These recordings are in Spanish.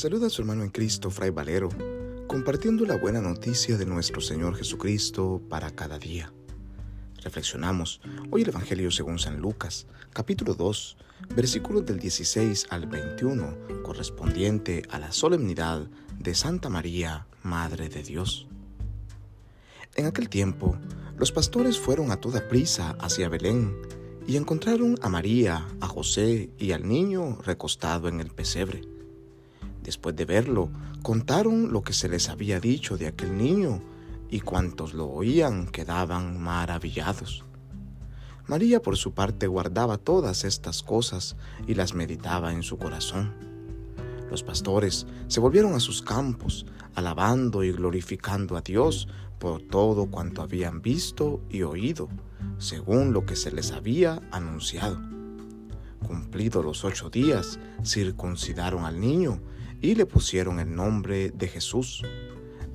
saluda a su hermano en Cristo, Fray Valero, compartiendo la buena noticia de nuestro Señor Jesucristo para cada día. Reflexionamos hoy el Evangelio según San Lucas, capítulo 2, versículos del 16 al 21, correspondiente a la solemnidad de Santa María, Madre de Dios. En aquel tiempo, los pastores fueron a toda prisa hacia Belén y encontraron a María, a José y al niño recostado en el pesebre. Después de verlo, contaron lo que se les había dicho de aquel niño, y cuantos lo oían quedaban maravillados. María por su parte guardaba todas estas cosas y las meditaba en su corazón. Los pastores se volvieron a sus campos, alabando y glorificando a Dios por todo cuanto habían visto y oído, según lo que se les había anunciado. Cumplidos los ocho días, circuncidaron al niño y le pusieron el nombre de Jesús,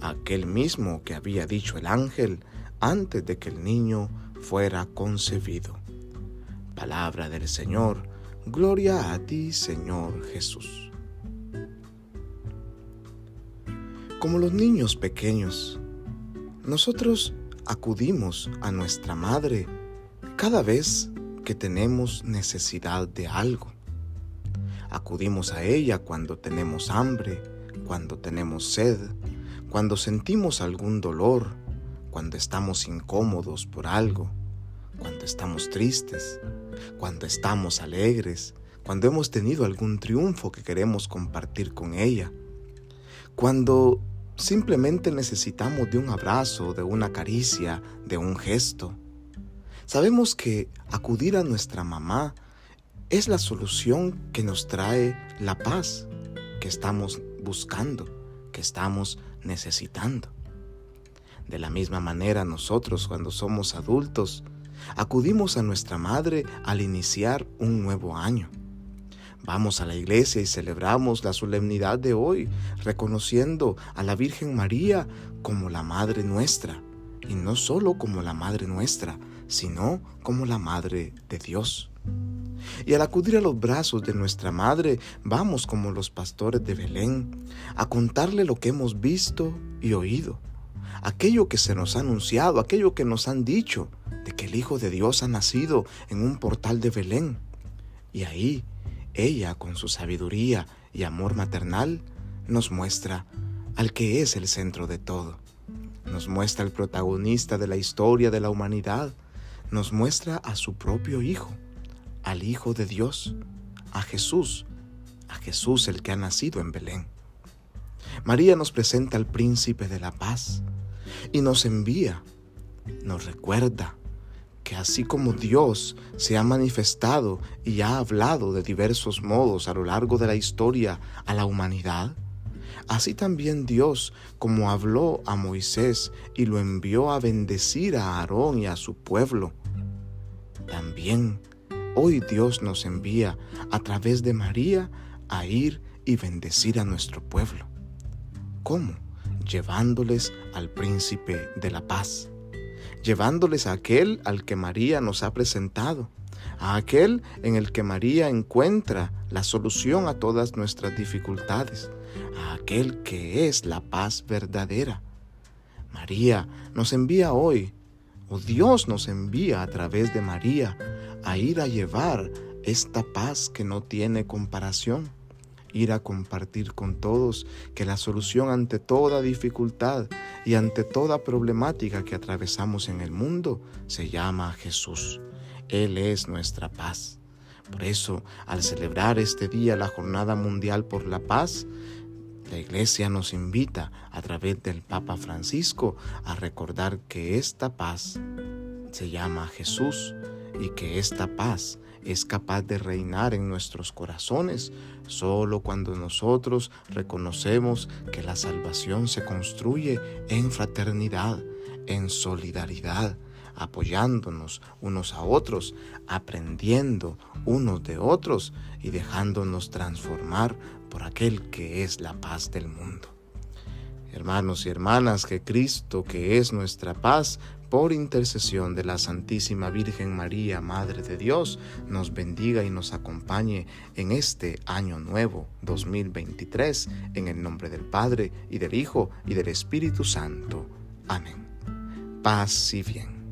aquel mismo que había dicho el ángel antes de que el niño fuera concebido. Palabra del Señor, gloria a ti Señor Jesús. Como los niños pequeños, nosotros acudimos a nuestra madre cada vez que tenemos necesidad de algo. Acudimos a ella cuando tenemos hambre, cuando tenemos sed, cuando sentimos algún dolor, cuando estamos incómodos por algo, cuando estamos tristes, cuando estamos alegres, cuando hemos tenido algún triunfo que queremos compartir con ella, cuando Simplemente necesitamos de un abrazo, de una caricia, de un gesto. Sabemos que acudir a nuestra mamá es la solución que nos trae la paz que estamos buscando, que estamos necesitando. De la misma manera nosotros cuando somos adultos, acudimos a nuestra madre al iniciar un nuevo año. Vamos a la iglesia y celebramos la solemnidad de hoy, reconociendo a la Virgen María como la Madre nuestra, y no solo como la Madre nuestra, sino como la Madre de Dios. Y al acudir a los brazos de nuestra Madre, vamos como los pastores de Belén, a contarle lo que hemos visto y oído, aquello que se nos ha anunciado, aquello que nos han dicho, de que el Hijo de Dios ha nacido en un portal de Belén. Y ahí ella, con su sabiduría y amor maternal, nos muestra al que es el centro de todo. Nos muestra el protagonista de la historia de la humanidad. Nos muestra a su propio Hijo, al Hijo de Dios, a Jesús, a Jesús el que ha nacido en Belén. María nos presenta al príncipe de la paz y nos envía, nos recuerda que así como Dios se ha manifestado y ha hablado de diversos modos a lo largo de la historia a la humanidad, así también Dios, como habló a Moisés y lo envió a bendecir a Aarón y a su pueblo, también hoy Dios nos envía a través de María a ir y bendecir a nuestro pueblo. ¿Cómo? Llevándoles al príncipe de la paz llevándoles a aquel al que María nos ha presentado, a aquel en el que María encuentra la solución a todas nuestras dificultades, a aquel que es la paz verdadera. María nos envía hoy, o Dios nos envía a través de María, a ir a llevar esta paz que no tiene comparación ir a compartir con todos que la solución ante toda dificultad y ante toda problemática que atravesamos en el mundo se llama Jesús. Él es nuestra paz. Por eso, al celebrar este día la Jornada Mundial por la Paz, la Iglesia nos invita a través del Papa Francisco a recordar que esta paz se llama Jesús y que esta paz es capaz de reinar en nuestros corazones solo cuando nosotros reconocemos que la salvación se construye en fraternidad, en solidaridad, apoyándonos unos a otros, aprendiendo unos de otros y dejándonos transformar por aquel que es la paz del mundo. Hermanos y hermanas, que Cristo, que es nuestra paz, por intercesión de la Santísima Virgen María, Madre de Dios, nos bendiga y nos acompañe en este año nuevo 2023, en el nombre del Padre y del Hijo y del Espíritu Santo. Amén. Paz y bien.